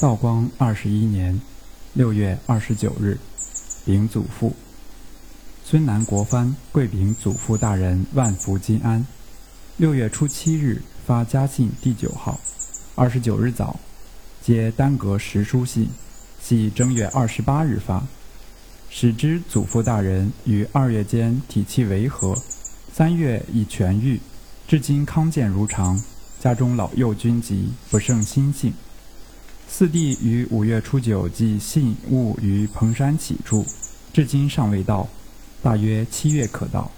道光二十一年六月二十九日，禀祖父：孙南国藩跪禀祖父大人万福金安。六月初七日发家信第九号，二十九日早，接单阁十书信，系正月二十八日发。使知祖父大人于二月间体气维和，三月已痊愈，至今康健如常。家中老幼均疾，不胜心性。四弟于五月初九寄信物于彭山起住，至今尚未到，大约七月可到。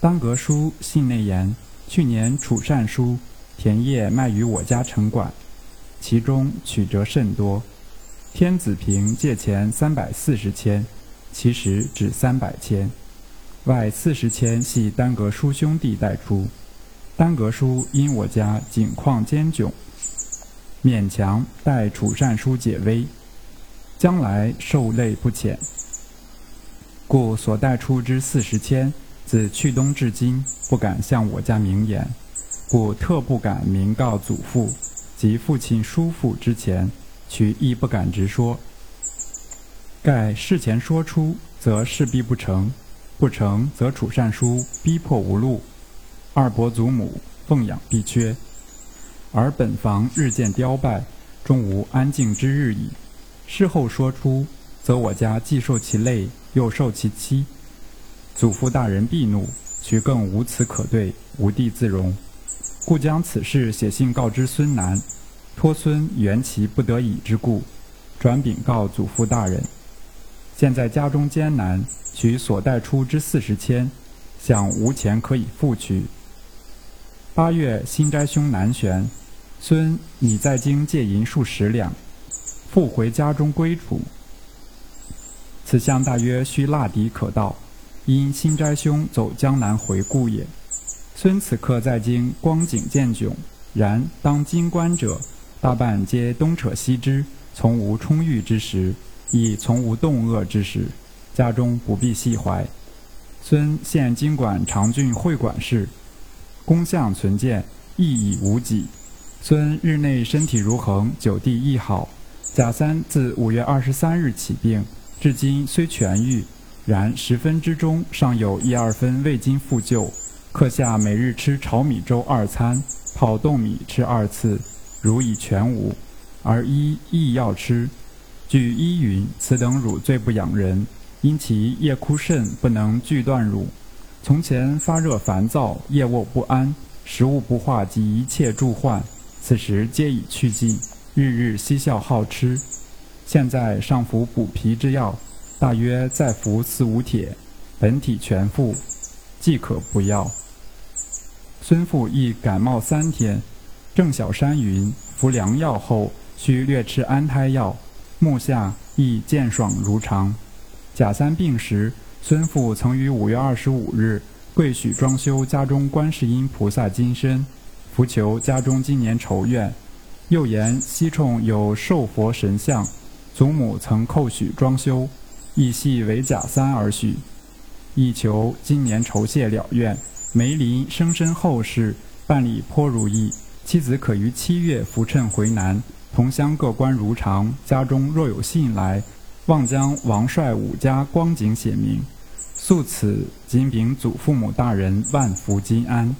当阁书信内言，去年储善书田业卖于我家城管，其中曲折甚多。天子平借钱三百四十千，其实只三百千，外四十千系单阁叔兄弟代出。单阁书因我家景况艰窘，勉强代楚善书解危，将来受累不浅，故所带出之四十千，自去冬至今不敢向我家明言，故特不敢明告祖父及父亲叔父之前，取亦不敢直说。盖事前说出，则势必不成；不成，则楚善书逼迫无路。二伯祖母奉养必缺，而本房日渐凋败，终无安静之日矣。事后说出，则我家既受其累，又受其欺，祖父大人必怒，许更无此可对，无地自容，故将此事写信告知孙南，托孙原其不得已之故，转禀告祖父大人。现在家中艰难，取所带出之四十千，想无钱可以付取。八月，新斋兄南旋，孙拟在京借银数十两，复回家中归处。此项大约需蜡底可到，因新斋兄走江南回故也。孙此刻在京光景渐窘，然当金官者大半皆东扯西支，从无充裕之时，亦从无动恶之时，家中不必细怀。孙现经管长郡会馆事。公相存见，亦已无己。孙日内身体如恒，久地亦好。贾三自五月二十三日起病，至今虽痊愈，然十分之中尚有一二分未经复救。刻下每日吃炒米粥二餐，泡冻米吃二次，如已全无。而医亦要吃。据医云，此等乳最不养人，因其夜哭甚，不能拒断乳。从前发热烦躁，夜卧不安，食物不化及一切助患，此时皆已去尽，日日嬉笑好吃。现在上服补脾之药，大约再服四五帖，本体全复，即可不药。孙父亦感冒三天，郑小山云服良药后，需略吃安胎药，目下亦健爽如常。甲三病时。孙父曾于五月二十五日跪许装修家中观世音菩萨金身，伏求家中今年筹愿。又言西冲有寿佛神像，祖母曾叩许装修，亦系为假三而许，亦求今年酬谢了愿。梅林生身后事，办理颇如意。妻子可于七月扶趁回南，同乡各官如常。家中若有信来，望将王帅武家光景写明。素此，谨禀祖父母大人万福金安。